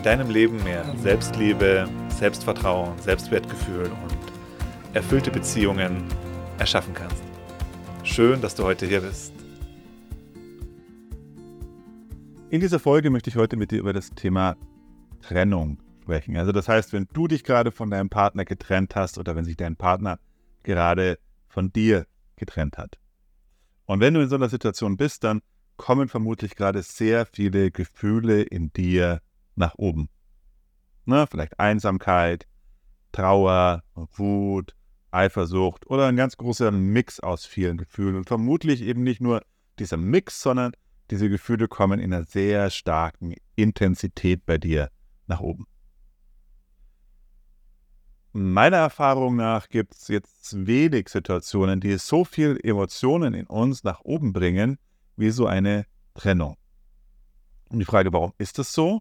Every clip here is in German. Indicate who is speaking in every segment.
Speaker 1: in deinem Leben mehr Selbstliebe, Selbstvertrauen, Selbstwertgefühl und erfüllte Beziehungen erschaffen kannst. Schön, dass du heute hier bist. In dieser Folge möchte ich heute mit dir über das Thema Trennung sprechen. Also das heißt, wenn du dich gerade von deinem Partner getrennt hast oder wenn sich dein Partner gerade von dir getrennt hat. Und wenn du in so einer Situation bist, dann kommen vermutlich gerade sehr viele Gefühle in dir nach oben. Ne, vielleicht Einsamkeit, Trauer, Wut, Eifersucht oder ein ganz großer Mix aus vielen Gefühlen. Und vermutlich eben nicht nur dieser Mix, sondern diese Gefühle kommen in einer sehr starken Intensität bei dir nach oben. Meiner Erfahrung nach gibt es jetzt wenig Situationen, die so viel Emotionen in uns nach oben bringen, wie so eine Trennung. Und die Frage, warum ist das so?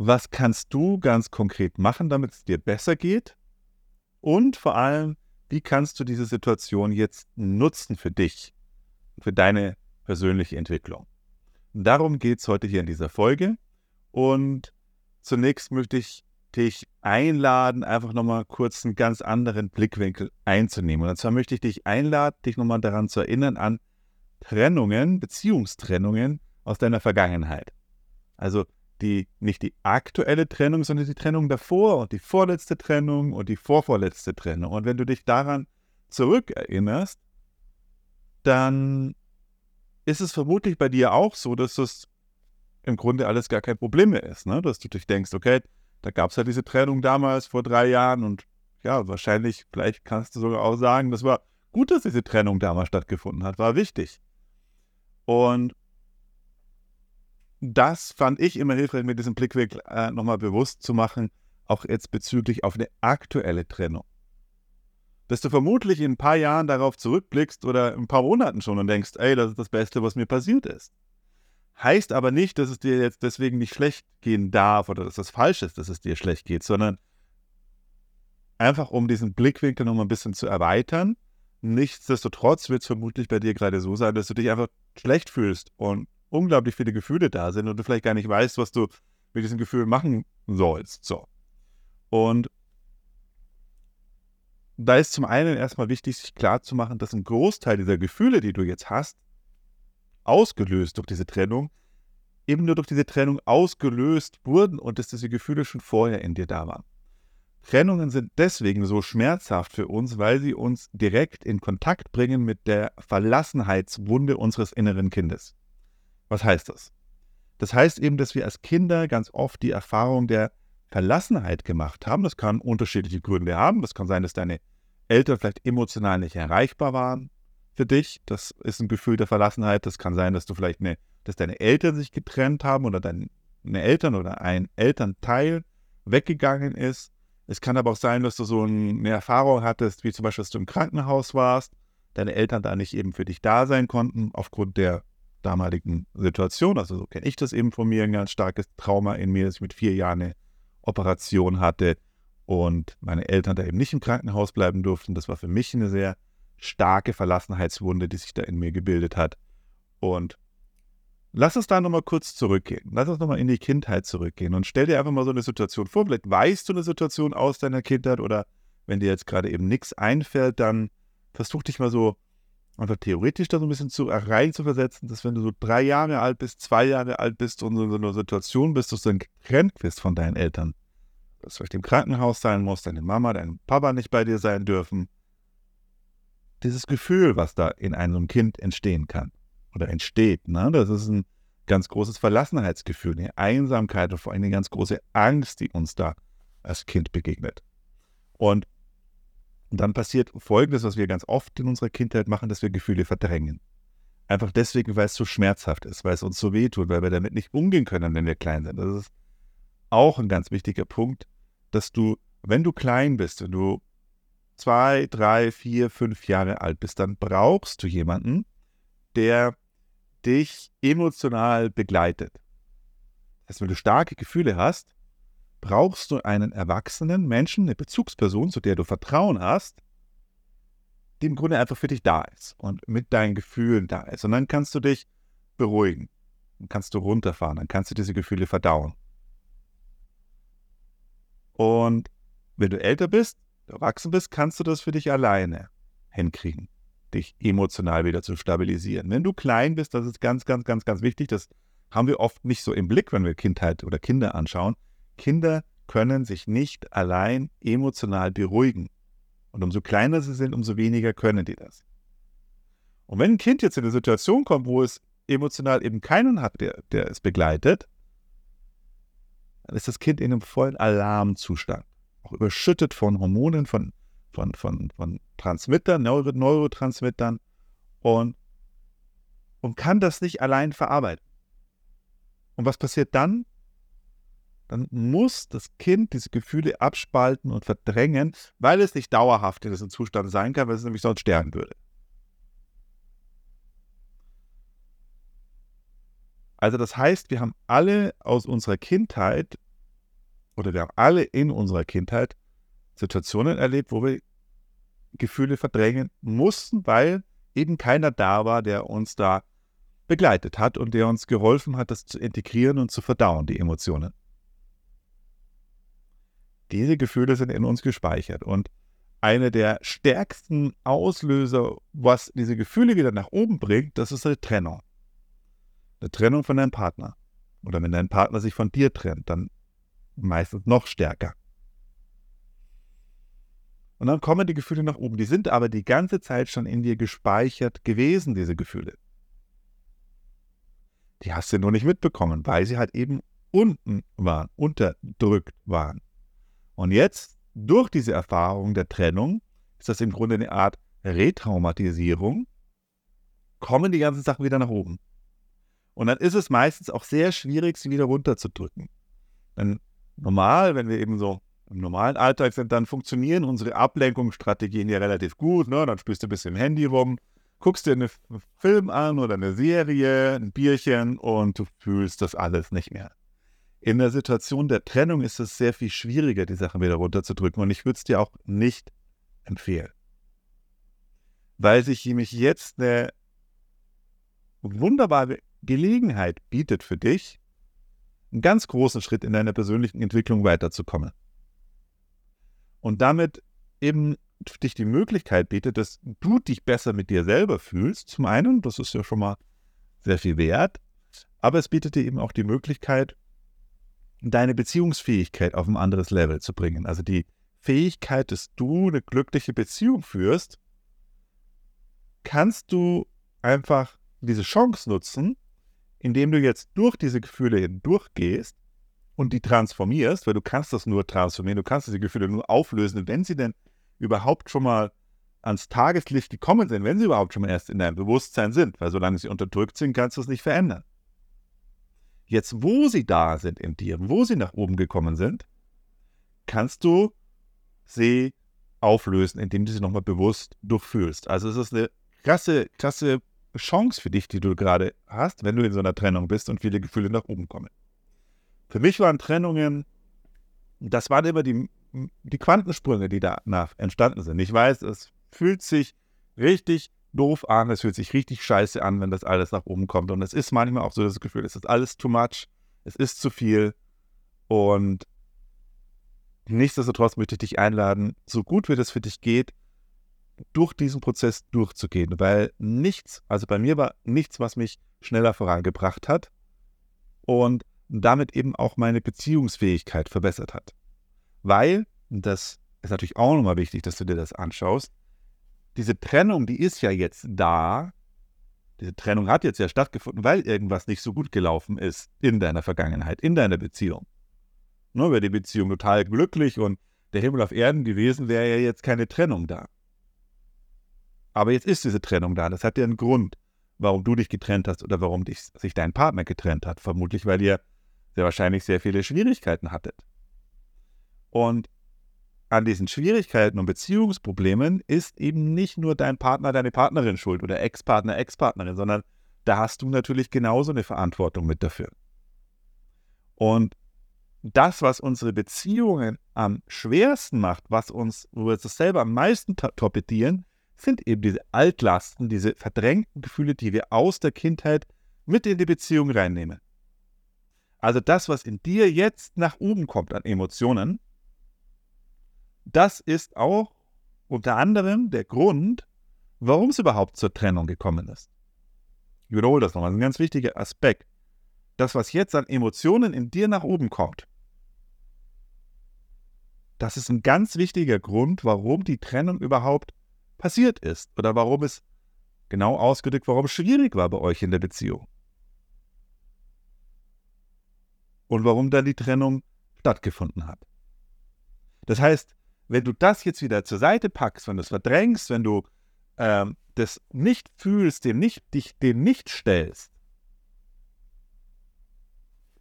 Speaker 1: Was kannst du ganz konkret machen, damit es dir besser geht? Und vor allem, wie kannst du diese Situation jetzt nutzen für dich, für deine persönliche Entwicklung? Darum geht es heute hier in dieser Folge. Und zunächst möchte ich dich einladen, einfach nochmal kurz einen ganz anderen Blickwinkel einzunehmen. Und zwar möchte ich dich einladen, dich nochmal daran zu erinnern an Trennungen, Beziehungstrennungen aus deiner Vergangenheit. Also die, nicht die aktuelle Trennung, sondern die Trennung davor und die vorletzte Trennung und die vorvorletzte Trennung. Und wenn du dich daran zurückerinnerst, dann ist es vermutlich bei dir auch so, dass das im Grunde alles gar kein Problem mehr ist. Ne? Dass du dich denkst, okay, da gab es ja diese Trennung damals vor drei Jahren und ja, wahrscheinlich, vielleicht kannst du sogar auch sagen, das war gut, dass diese Trennung damals stattgefunden hat, war wichtig. Und das fand ich immer hilfreich, mir diesen Blickwinkel äh, nochmal bewusst zu machen, auch jetzt bezüglich auf eine aktuelle Trennung. Dass du vermutlich in ein paar Jahren darauf zurückblickst oder ein paar Monaten schon und denkst, ey, das ist das Beste, was mir passiert ist. Heißt aber nicht, dass es dir jetzt deswegen nicht schlecht gehen darf oder dass das falsch ist, dass es dir schlecht geht, sondern einfach um diesen Blickwinkel nochmal ein bisschen zu erweitern. Nichtsdestotrotz wird es vermutlich bei dir gerade so sein, dass du dich einfach schlecht fühlst und unglaublich viele Gefühle da sind und du vielleicht gar nicht weißt, was du mit diesen Gefühlen machen sollst. So. Und da ist zum einen erstmal wichtig, sich klarzumachen, dass ein Großteil dieser Gefühle, die du jetzt hast, ausgelöst durch diese Trennung, eben nur durch diese Trennung ausgelöst wurden und dass diese Gefühle schon vorher in dir da waren. Trennungen sind deswegen so schmerzhaft für uns, weil sie uns direkt in Kontakt bringen mit der Verlassenheitswunde unseres inneren Kindes. Was heißt das? Das heißt eben, dass wir als Kinder ganz oft die Erfahrung der Verlassenheit gemacht haben. Das kann unterschiedliche Gründe haben. Das kann sein, dass deine Eltern vielleicht emotional nicht erreichbar waren für dich. Das ist ein Gefühl der Verlassenheit. Das kann sein, dass du vielleicht eine, dass deine Eltern sich getrennt haben oder deine Eltern oder ein Elternteil weggegangen ist. Es kann aber auch sein, dass du so eine Erfahrung hattest, wie zum Beispiel, dass du im Krankenhaus warst, deine Eltern da nicht eben für dich da sein konnten, aufgrund der damaligen Situation. Also so kenne ich das eben von mir, ein ganz starkes Trauma in mir, dass ich mit vier Jahren eine Operation hatte und meine Eltern da eben nicht im Krankenhaus bleiben durften. Das war für mich eine sehr starke Verlassenheitswunde, die sich da in mir gebildet hat. Und lass uns da nochmal kurz zurückgehen. Lass uns nochmal in die Kindheit zurückgehen und stell dir einfach mal so eine Situation vor. Vielleicht weißt du eine Situation aus deiner Kindheit oder wenn dir jetzt gerade eben nichts einfällt, dann versuch dich mal so einfach theoretisch da so ein bisschen zu, rein zu versetzen, dass wenn du so drei Jahre alt bist, zwei Jahre alt bist und in so einer Situation bist, dass du dann getrennt bist von deinen Eltern, dass du vielleicht im Krankenhaus sein musst, deine Mama, dein Papa nicht bei dir sein dürfen. Dieses Gefühl, was da in einem Kind entstehen kann oder entsteht, ne? das ist ein ganz großes Verlassenheitsgefühl, eine Einsamkeit und vor allem eine ganz große Angst, die uns da als Kind begegnet. Und und dann passiert Folgendes, was wir ganz oft in unserer Kindheit machen, dass wir Gefühle verdrängen. Einfach deswegen, weil es so schmerzhaft ist, weil es uns so wehtut, weil wir damit nicht umgehen können, wenn wir klein sind. Das ist auch ein ganz wichtiger Punkt, dass du, wenn du klein bist, wenn du zwei, drei, vier, fünf Jahre alt bist, dann brauchst du jemanden, der dich emotional begleitet. Das heißt, wenn du starke Gefühle hast, brauchst du einen erwachsenen Menschen, eine Bezugsperson, zu der du Vertrauen hast, die im Grunde einfach für dich da ist und mit deinen Gefühlen da ist. Und dann kannst du dich beruhigen, dann kannst du runterfahren, dann kannst du diese Gefühle verdauen. Und wenn du älter bist, erwachsen bist, kannst du das für dich alleine hinkriegen, dich emotional wieder zu stabilisieren. Wenn du klein bist, das ist ganz, ganz, ganz, ganz wichtig, das haben wir oft nicht so im Blick, wenn wir Kindheit oder Kinder anschauen. Kinder können sich nicht allein emotional beruhigen. Und umso kleiner sie sind, umso weniger können die das. Und wenn ein Kind jetzt in eine Situation kommt, wo es emotional eben keinen hat, der, der es begleitet, dann ist das Kind in einem vollen Alarmzustand. Auch überschüttet von Hormonen, von, von, von, von Transmittern, Neuro Neurotransmittern und, und kann das nicht allein verarbeiten. Und was passiert dann? Dann muss das Kind diese Gefühle abspalten und verdrängen, weil es nicht dauerhaft in diesem Zustand sein kann, weil es nämlich sonst sterben würde. Also das heißt, wir haben alle aus unserer Kindheit oder wir haben alle in unserer Kindheit Situationen erlebt, wo wir Gefühle verdrängen mussten, weil eben keiner da war, der uns da begleitet hat und der uns geholfen hat, das zu integrieren und zu verdauen, die Emotionen diese Gefühle sind in uns gespeichert. Und eine der stärksten Auslöser, was diese Gefühle wieder nach oben bringt, das ist eine Trennung. Eine Trennung von deinem Partner. Oder wenn dein Partner sich von dir trennt, dann meistens noch stärker. Und dann kommen die Gefühle nach oben. Die sind aber die ganze Zeit schon in dir gespeichert gewesen, diese Gefühle. Die hast du nur nicht mitbekommen, weil sie halt eben unten waren, unterdrückt waren. Und jetzt, durch diese Erfahrung der Trennung, ist das im Grunde eine Art Retraumatisierung, kommen die ganzen Sachen wieder nach oben. Und dann ist es meistens auch sehr schwierig, sie wieder runterzudrücken. Denn normal, wenn wir eben so im normalen Alltag sind, dann funktionieren unsere Ablenkungsstrategien ja relativ gut. Ne? Dann spielst du ein bisschen im Handy rum, guckst dir einen Film an oder eine Serie, ein Bierchen und du fühlst das alles nicht mehr. In der Situation der Trennung ist es sehr viel schwieriger, die Sachen wieder runterzudrücken. Und ich würde es dir auch nicht empfehlen. Weil sich nämlich jetzt eine wunderbare Gelegenheit bietet für dich, einen ganz großen Schritt in deiner persönlichen Entwicklung weiterzukommen. Und damit eben dich die Möglichkeit bietet, dass du dich besser mit dir selber fühlst. Zum einen, das ist ja schon mal sehr viel wert, aber es bietet dir eben auch die Möglichkeit, deine Beziehungsfähigkeit auf ein anderes Level zu bringen. Also die Fähigkeit, dass du eine glückliche Beziehung führst, kannst du einfach diese Chance nutzen, indem du jetzt durch diese Gefühle hindurchgehst und die transformierst, weil du kannst das nur transformieren, du kannst diese Gefühle nur auflösen, wenn sie denn überhaupt schon mal ans Tageslicht gekommen sind, wenn sie überhaupt schon mal erst in deinem Bewusstsein sind, weil solange sie unterdrückt sind, kannst du es nicht verändern. Jetzt, wo sie da sind in dir, wo sie nach oben gekommen sind, kannst du sie auflösen, indem du sie nochmal bewusst durchfühlst. Also es ist eine krasse, krasse Chance für dich, die du gerade hast, wenn du in so einer Trennung bist und viele Gefühle nach oben kommen. Für mich waren Trennungen, das waren immer die, die Quantensprünge, die danach entstanden sind. Ich weiß, es fühlt sich richtig doof an, es fühlt sich richtig scheiße an, wenn das alles nach oben kommt. Und es ist manchmal auch so das Gefühl, es ist alles too much, es ist zu viel. Und nichtsdestotrotz möchte ich dich einladen, so gut wie das für dich geht, durch diesen Prozess durchzugehen, weil nichts, also bei mir war nichts, was mich schneller vorangebracht hat und damit eben auch meine Beziehungsfähigkeit verbessert hat. Weil, das ist natürlich auch nochmal wichtig, dass du dir das anschaust, diese Trennung, die ist ja jetzt da. Diese Trennung hat jetzt ja stattgefunden, weil irgendwas nicht so gut gelaufen ist in deiner Vergangenheit, in deiner Beziehung. Nur wäre die Beziehung total glücklich und der Himmel auf Erden gewesen, wäre ja jetzt keine Trennung da. Aber jetzt ist diese Trennung da. Das hat ja einen Grund, warum du dich getrennt hast oder warum dich, sich dein Partner getrennt hat. Vermutlich, weil ihr sehr wahrscheinlich sehr viele Schwierigkeiten hattet. Und an diesen Schwierigkeiten und Beziehungsproblemen ist eben nicht nur dein Partner, deine Partnerin schuld oder Ex-Partner, Ex-Partnerin, sondern da hast du natürlich genauso eine Verantwortung mit dafür. Und das, was unsere Beziehungen am schwersten macht, was uns, wo wir uns selber am meisten torpedieren, sind eben diese Altlasten, diese verdrängten Gefühle, die wir aus der Kindheit mit in die Beziehung reinnehmen. Also das, was in dir jetzt nach oben kommt an Emotionen, das ist auch unter anderem der Grund, warum es überhaupt zur Trennung gekommen ist. Ich wiederhole das nochmal, das ist ein ganz wichtiger Aspekt. Das, was jetzt an Emotionen in dir nach oben kommt, das ist ein ganz wichtiger Grund, warum die Trennung überhaupt passiert ist oder warum es genau ausgedrückt, warum es schwierig war bei euch in der Beziehung. Und warum dann die Trennung stattgefunden hat. Das heißt, wenn du das jetzt wieder zur Seite packst, wenn du es verdrängst, wenn du ähm, das nicht fühlst, dem nicht, dich dem nicht stellst,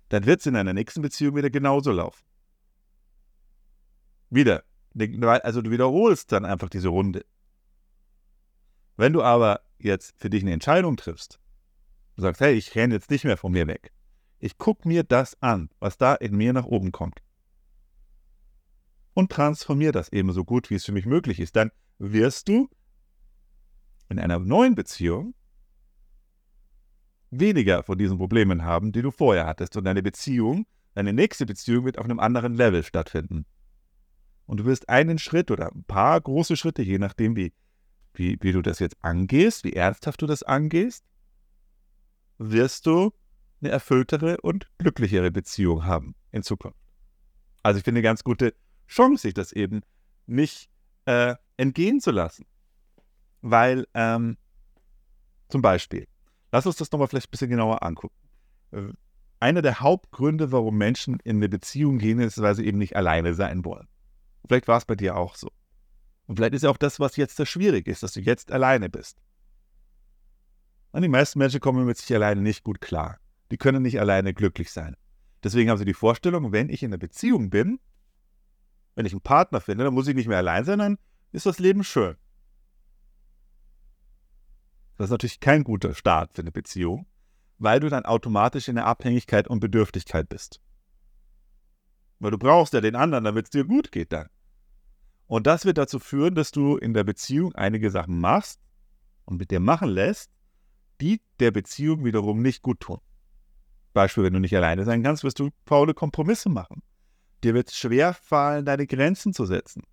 Speaker 1: dann wird es in einer nächsten Beziehung wieder genauso laufen. Wieder. Also du wiederholst dann einfach diese Runde. Wenn du aber jetzt für dich eine Entscheidung triffst, du sagst, hey, ich renne jetzt nicht mehr von mir weg. Ich gucke mir das an, was da in mir nach oben kommt. Und transformiere das eben so gut, wie es für mich möglich ist. Dann wirst du in einer neuen Beziehung weniger von diesen Problemen haben, die du vorher hattest. Und deine Beziehung, deine nächste Beziehung wird auf einem anderen Level stattfinden. Und du wirst einen Schritt oder ein paar große Schritte, je nachdem, wie wie, wie du das jetzt angehst, wie ernsthaft du das angehst, wirst du eine erfülltere und glücklichere Beziehung haben in Zukunft. Also ich finde eine ganz gute Chance, sich das eben nicht äh, entgehen zu lassen. Weil ähm, zum Beispiel, lass uns das nochmal vielleicht ein bisschen genauer angucken. Einer der Hauptgründe, warum Menschen in eine Beziehung gehen, ist, weil sie eben nicht alleine sein wollen. Vielleicht war es bei dir auch so. Und vielleicht ist ja auch das, was jetzt da schwierig ist, dass du jetzt alleine bist. Und die meisten Menschen kommen mit sich alleine nicht gut klar. Die können nicht alleine glücklich sein. Deswegen haben sie die Vorstellung, wenn ich in einer Beziehung bin, wenn ich einen Partner finde, dann muss ich nicht mehr allein sein, dann ist das Leben schön. Das ist natürlich kein guter Start für eine Beziehung, weil du dann automatisch in der Abhängigkeit und Bedürftigkeit bist. Weil du brauchst ja den anderen, damit es dir gut geht dann. Und das wird dazu führen, dass du in der Beziehung einige Sachen machst und mit dir machen lässt, die der Beziehung wiederum nicht gut tun. Beispiel, wenn du nicht alleine sein kannst, wirst du faule Kompromisse machen. Dir wird es schwer fallen, deine Grenzen zu setzen.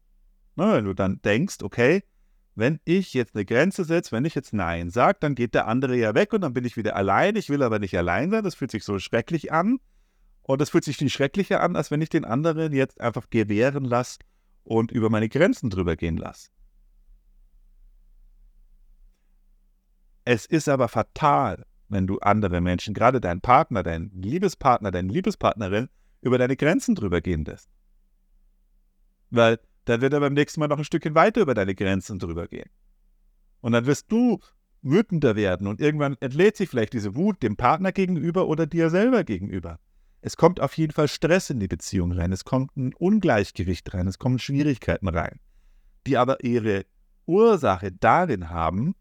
Speaker 1: Na, wenn du dann denkst, okay, wenn ich jetzt eine Grenze setze, wenn ich jetzt Nein sage, dann geht der andere ja weg und dann bin ich wieder allein. Ich will aber nicht allein sein. Das fühlt sich so schrecklich an. Und das fühlt sich viel schrecklicher an, als wenn ich den anderen jetzt einfach gewähren lasse, und über meine Grenzen drüber gehen lasse. Es ist aber fatal, wenn du andere Menschen, gerade deinen Partner, deinen Liebespartner, deine Liebespartnerin, über deine Grenzen drüber gehen lässt. Weil dann wird er beim nächsten Mal noch ein Stückchen weiter über deine Grenzen drüber gehen. Und dann wirst du wütender werden und irgendwann entlädt sich vielleicht diese Wut dem Partner gegenüber oder dir selber gegenüber es kommt auf jeden Fall Stress in die Beziehung rein, es kommt ein Ungleichgewicht rein, es kommen Schwierigkeiten rein, die aber ihre Ursache darin haben,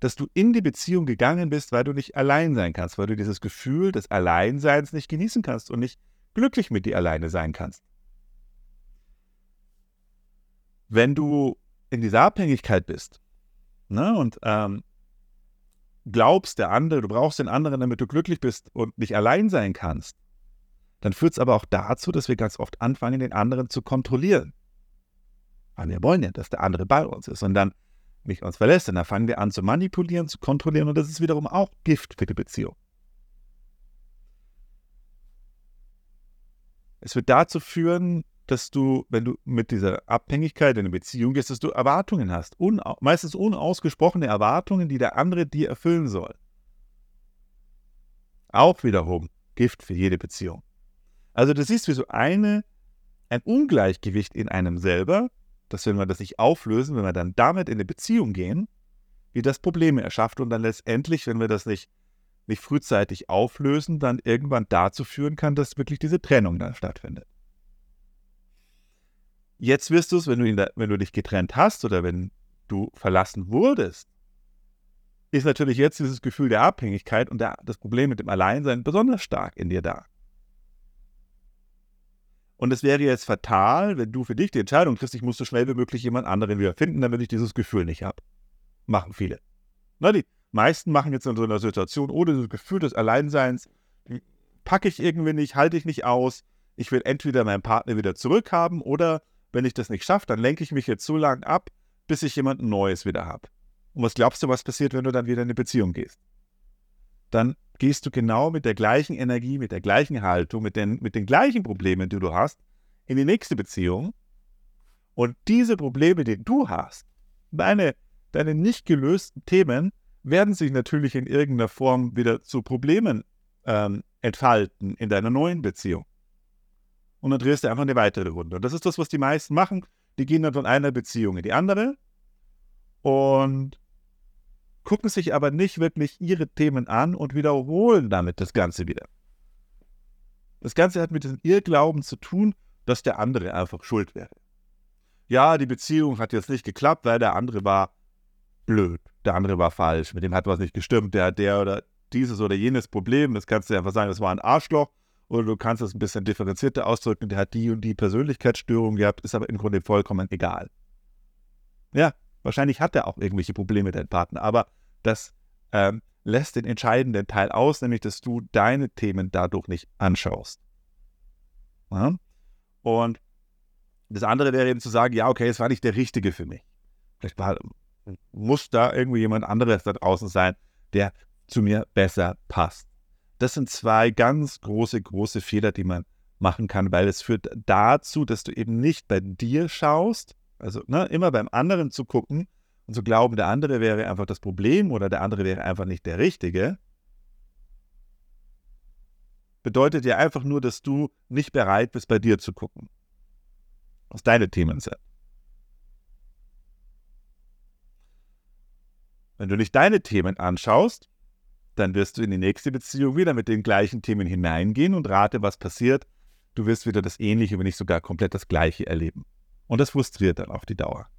Speaker 1: dass du in die Beziehung gegangen bist, weil du nicht allein sein kannst, weil du dieses Gefühl des Alleinseins nicht genießen kannst und nicht glücklich mit dir alleine sein kannst. Wenn du in dieser Abhängigkeit bist ne, und ähm, glaubst, der andere, du brauchst den anderen, damit du glücklich bist und nicht allein sein kannst, dann führt es aber auch dazu, dass wir ganz oft anfangen, den anderen zu kontrollieren. Weil wir wollen ja, dass der andere bei uns ist und dann mich uns verlässt. Und dann fangen wir an zu manipulieren, zu kontrollieren und das ist wiederum auch Gift für die Beziehung. Es wird dazu führen, dass du, wenn du mit dieser Abhängigkeit in eine Beziehung gehst, dass du Erwartungen hast. Un meistens unausgesprochene Erwartungen, die der andere dir erfüllen soll. Auch wiederum Gift für jede Beziehung. Also du siehst, wie so eine, ein Ungleichgewicht in einem selber, dass wenn wir das nicht auflösen, wenn wir dann damit in eine Beziehung gehen, wie das Probleme erschafft und dann letztendlich, wenn wir das nicht nicht frühzeitig auflösen, dann irgendwann dazu führen kann, dass wirklich diese Trennung dann stattfindet. Jetzt wirst du es, wenn, du wenn du dich getrennt hast oder wenn du verlassen wurdest, ist natürlich jetzt dieses Gefühl der Abhängigkeit und der, das Problem mit dem Alleinsein besonders stark in dir da. Und es wäre jetzt fatal, wenn du für dich die Entscheidung triffst, ich muss so schnell wie möglich jemand anderen wieder finden, damit ich dieses Gefühl nicht habe. Machen viele. Na, die meisten machen jetzt in so einer Situation, ohne das Gefühl des Alleinseins, packe ich irgendwie nicht, halte ich nicht aus. Ich will entweder meinen Partner wieder zurückhaben oder wenn ich das nicht schaffe, dann lenke ich mich jetzt so lange ab, bis ich jemand Neues wieder habe. Und was glaubst du, was passiert, wenn du dann wieder in eine Beziehung gehst? Dann gehst du genau mit der gleichen Energie, mit der gleichen Haltung, mit den, mit den gleichen Problemen, die du hast, in die nächste Beziehung. Und diese Probleme, die du hast, deine, deine nicht gelösten Themen, werden sich natürlich in irgendeiner Form wieder zu Problemen ähm, entfalten in deiner neuen Beziehung. Und dann drehst du einfach eine weitere Runde. Und das ist das, was die meisten machen. Die gehen dann von einer Beziehung in die andere und gucken sich aber nicht wirklich ihre Themen an und wiederholen damit das Ganze wieder. Das Ganze hat mit diesem Irrglauben zu tun, dass der andere einfach schuld wäre. Ja, die Beziehung hat jetzt nicht geklappt, weil der andere war blöd, der andere war falsch, mit dem hat was nicht gestimmt, der hat der oder dieses oder jenes Problem, das kannst du einfach sagen, das war ein Arschloch, oder du kannst es ein bisschen differenzierter ausdrücken, der hat die und die Persönlichkeitsstörung gehabt, ist aber im Grunde vollkommen egal. Ja, wahrscheinlich hat er auch irgendwelche Probleme, dein Partner, aber das ähm, lässt den entscheidenden Teil aus, nämlich dass du deine Themen dadurch nicht anschaust. Ja? Und das andere wäre eben zu sagen, ja, okay, es war nicht der Richtige für mich. Vielleicht war, muss da irgendwie jemand anderes da draußen sein, der zu mir besser passt. Das sind zwei ganz große, große Fehler, die man machen kann, weil es führt dazu, dass du eben nicht bei dir schaust, also ne, immer beim anderen zu gucken und zu glauben, der andere wäre einfach das Problem oder der andere wäre einfach nicht der Richtige, bedeutet ja einfach nur, dass du nicht bereit bist, bei dir zu gucken, was deine Themen sind. Wenn du nicht deine Themen anschaust, dann wirst du in die nächste Beziehung wieder mit den gleichen Themen hineingehen und rate, was passiert. Du wirst wieder das Ähnliche, wenn nicht sogar komplett das Gleiche erleben. Und das frustriert dann auf die Dauer.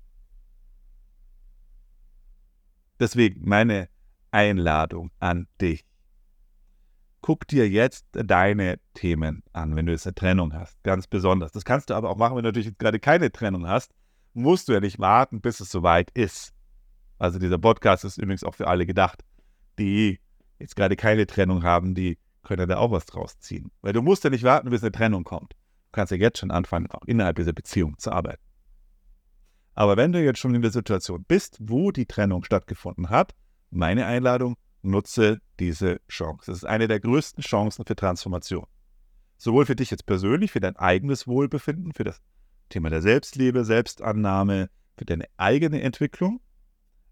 Speaker 1: Deswegen meine Einladung an dich. Guck dir jetzt deine Themen an, wenn du jetzt eine Trennung hast. Ganz besonders. Das kannst du aber auch machen, wenn du natürlich gerade keine Trennung hast. Musst du ja nicht warten, bis es soweit ist. Also dieser Podcast ist übrigens auch für alle gedacht, die jetzt gerade keine Trennung haben, die können da auch was draus ziehen. Weil du musst ja nicht warten, bis eine Trennung kommt. Du kannst ja jetzt schon anfangen, auch innerhalb dieser Beziehung zu arbeiten. Aber wenn du jetzt schon in der Situation bist, wo die Trennung stattgefunden hat, meine Einladung, nutze diese Chance. Das ist eine der größten Chancen für Transformation. Sowohl für dich jetzt persönlich, für dein eigenes Wohlbefinden, für das Thema der Selbstliebe, Selbstannahme, für deine eigene Entwicklung,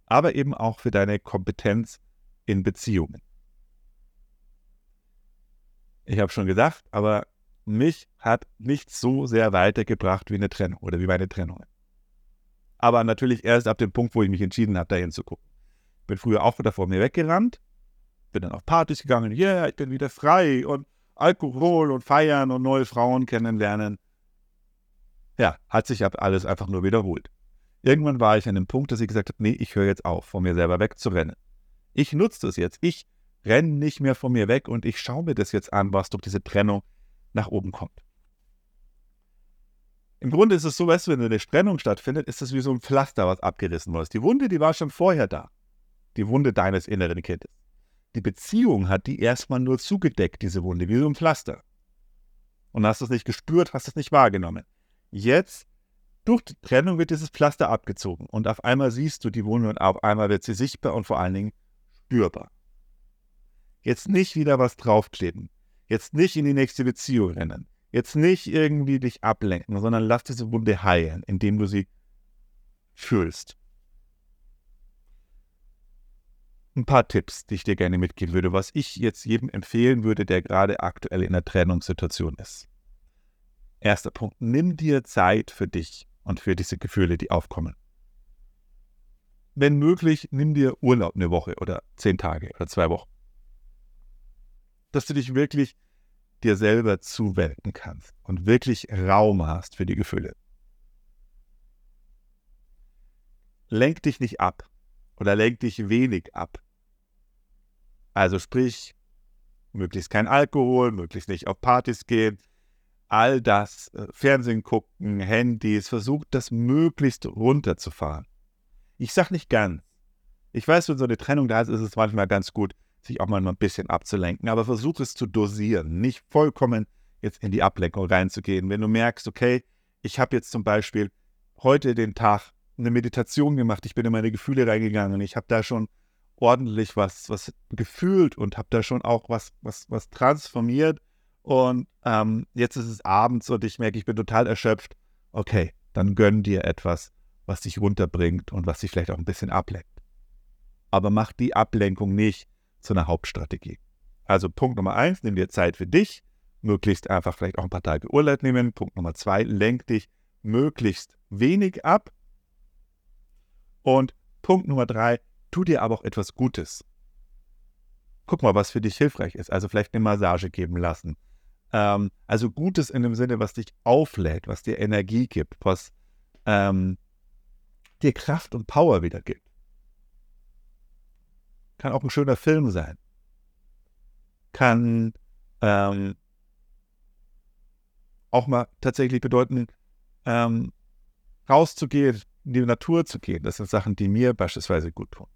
Speaker 1: aber eben auch für deine Kompetenz in Beziehungen. Ich habe schon gesagt, aber mich hat nichts so sehr weitergebracht wie eine Trennung oder wie meine Trennungen. Aber natürlich erst ab dem Punkt, wo ich mich entschieden habe, dahin zu gucken. Bin früher auch wieder vor mir weggerannt, bin dann auf Partys gegangen, ja, yeah, ich bin wieder frei und Alkohol und Feiern und neue Frauen kennenlernen. Ja, hat sich alles einfach nur wiederholt. Irgendwann war ich an dem Punkt, dass ich gesagt habe, nee, ich höre jetzt auf, von mir selber wegzurennen. Ich nutze das jetzt. Ich renne nicht mehr von mir weg und ich schaue mir das jetzt an, was durch diese Trennung nach oben kommt. Im Grunde ist es so, weißt du, wenn eine Trennung stattfindet, ist das wie so ein Pflaster, was abgerissen wurde. Die Wunde, die war schon vorher da. Die Wunde deines inneren Kindes. Die Beziehung hat die erstmal nur zugedeckt, diese Wunde, wie so ein Pflaster. Und hast es nicht gespürt, hast es nicht wahrgenommen. Jetzt, durch die Trennung wird dieses Pflaster abgezogen und auf einmal siehst du die Wunde und auf einmal wird sie sichtbar und vor allen Dingen spürbar. Jetzt nicht wieder was draufkleben. Jetzt nicht in die nächste Beziehung rennen. Jetzt nicht irgendwie dich ablenken, sondern lass diese Wunde heilen, indem du sie fühlst. Ein paar Tipps, die ich dir gerne mitgeben würde, was ich jetzt jedem empfehlen würde, der gerade aktuell in einer Trennungssituation ist. Erster Punkt, nimm dir Zeit für dich und für diese Gefühle, die aufkommen. Wenn möglich, nimm dir Urlaub eine Woche oder zehn Tage oder zwei Wochen. dass du dich wirklich dir selber zuwenden kannst und wirklich Raum hast für die Gefühle. Lenk dich nicht ab oder lenk dich wenig ab. Also sprich, möglichst kein Alkohol, möglichst nicht auf Partys gehen, all das, äh, Fernsehen gucken, Handys, versucht das möglichst runterzufahren. Ich sag nicht ganz. Ich weiß, wenn so eine Trennung da ist, ist es manchmal ganz gut, sich auch mal ein bisschen abzulenken, aber versuch es zu dosieren, nicht vollkommen jetzt in die Ablenkung reinzugehen. Wenn du merkst, okay, ich habe jetzt zum Beispiel heute den Tag eine Meditation gemacht, ich bin in meine Gefühle reingegangen, ich habe da schon ordentlich was, was gefühlt und habe da schon auch was, was, was transformiert. Und ähm, jetzt ist es abends und ich merke, ich bin total erschöpft. Okay, dann gönn dir etwas, was dich runterbringt und was dich vielleicht auch ein bisschen ablenkt. Aber mach die Ablenkung nicht zu einer Hauptstrategie. Also Punkt Nummer eins, nimm dir Zeit für dich, möglichst einfach vielleicht auch ein paar Tage Urlaub nehmen. Punkt Nummer zwei, lenk dich möglichst wenig ab. Und Punkt Nummer drei, tu dir aber auch etwas Gutes. Guck mal, was für dich hilfreich ist. Also vielleicht eine Massage geben lassen. Ähm, also Gutes in dem Sinne, was dich auflädt, was dir Energie gibt, was ähm, dir Kraft und Power wieder gibt. Kann auch ein schöner Film sein. Kann ähm, auch mal tatsächlich bedeuten, ähm, rauszugehen, in die Natur zu gehen. Das sind Sachen, die mir beispielsweise gut tun.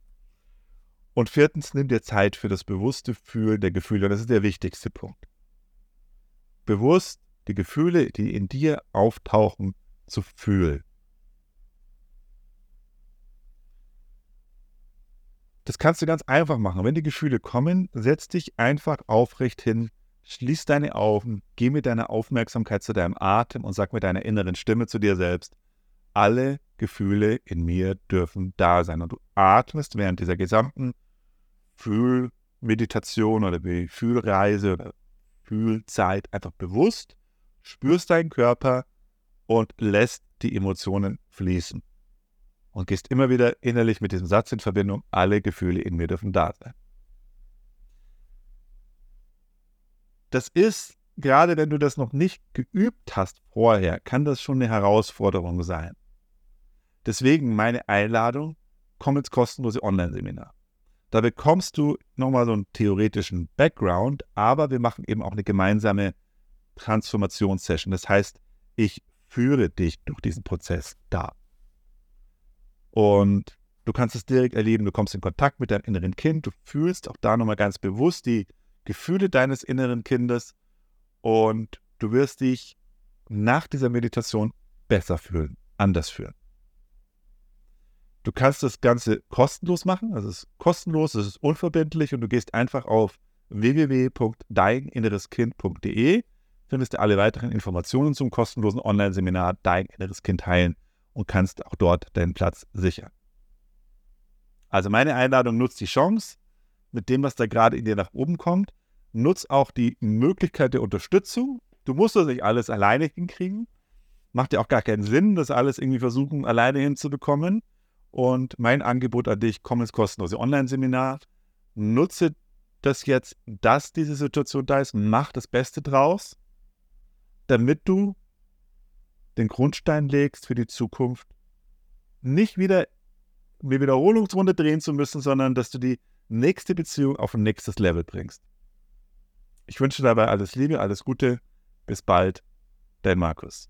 Speaker 1: Und viertens, nimm dir Zeit für das bewusste Fühlen der Gefühle. Und das ist der wichtigste Punkt. Bewusst die Gefühle, die in dir auftauchen, zu fühlen. Das kannst du ganz einfach machen. Wenn die Gefühle kommen, setz dich einfach aufrecht hin, schließ deine Augen, geh mit deiner Aufmerksamkeit zu deinem Atem und sag mit deiner inneren Stimme zu dir selbst, alle Gefühle in mir dürfen da sein. Und du atmest während dieser gesamten Fühlmeditation oder Fühlreise oder Fühlzeit einfach bewusst, spürst deinen Körper und lässt die Emotionen fließen. Und gehst immer wieder innerlich mit diesem Satz in Verbindung, alle Gefühle in mir dürfen da sein. Das ist, gerade wenn du das noch nicht geübt hast vorher, kann das schon eine Herausforderung sein. Deswegen meine Einladung, komm ins kostenlose Online-Seminar. Da bekommst du nochmal so einen theoretischen Background, aber wir machen eben auch eine gemeinsame Transformationssession. Das heißt, ich führe dich durch diesen Prozess da. Und du kannst es direkt erleben, du kommst in Kontakt mit deinem inneren Kind, du fühlst auch da nochmal ganz bewusst die Gefühle deines inneren Kindes und du wirst dich nach dieser Meditation besser fühlen, anders fühlen. Du kannst das Ganze kostenlos machen. Also es ist kostenlos, es ist unverbindlich und du gehst einfach auf www.deininnereskind.de, findest du alle weiteren Informationen zum kostenlosen Online-Seminar Dein inneres Kind heilen und kannst auch dort deinen Platz sichern. Also meine Einladung, nutzt die Chance mit dem, was da gerade in dir nach oben kommt. Nutz auch die Möglichkeit der Unterstützung. Du musst das nicht alles alleine hinkriegen. Macht ja auch gar keinen Sinn, das alles irgendwie versuchen, alleine hinzubekommen. Und mein Angebot an dich, komm ins kostenlose Online-Seminar. Nutze das jetzt, dass diese Situation da ist. Mach das Beste draus, damit du den Grundstein legst für die Zukunft. Nicht wieder eine Wiederholungsrunde drehen zu müssen, sondern dass du die nächste Beziehung auf ein nächstes Level bringst. Ich wünsche dabei alles Liebe, alles Gute. Bis bald, dein Markus.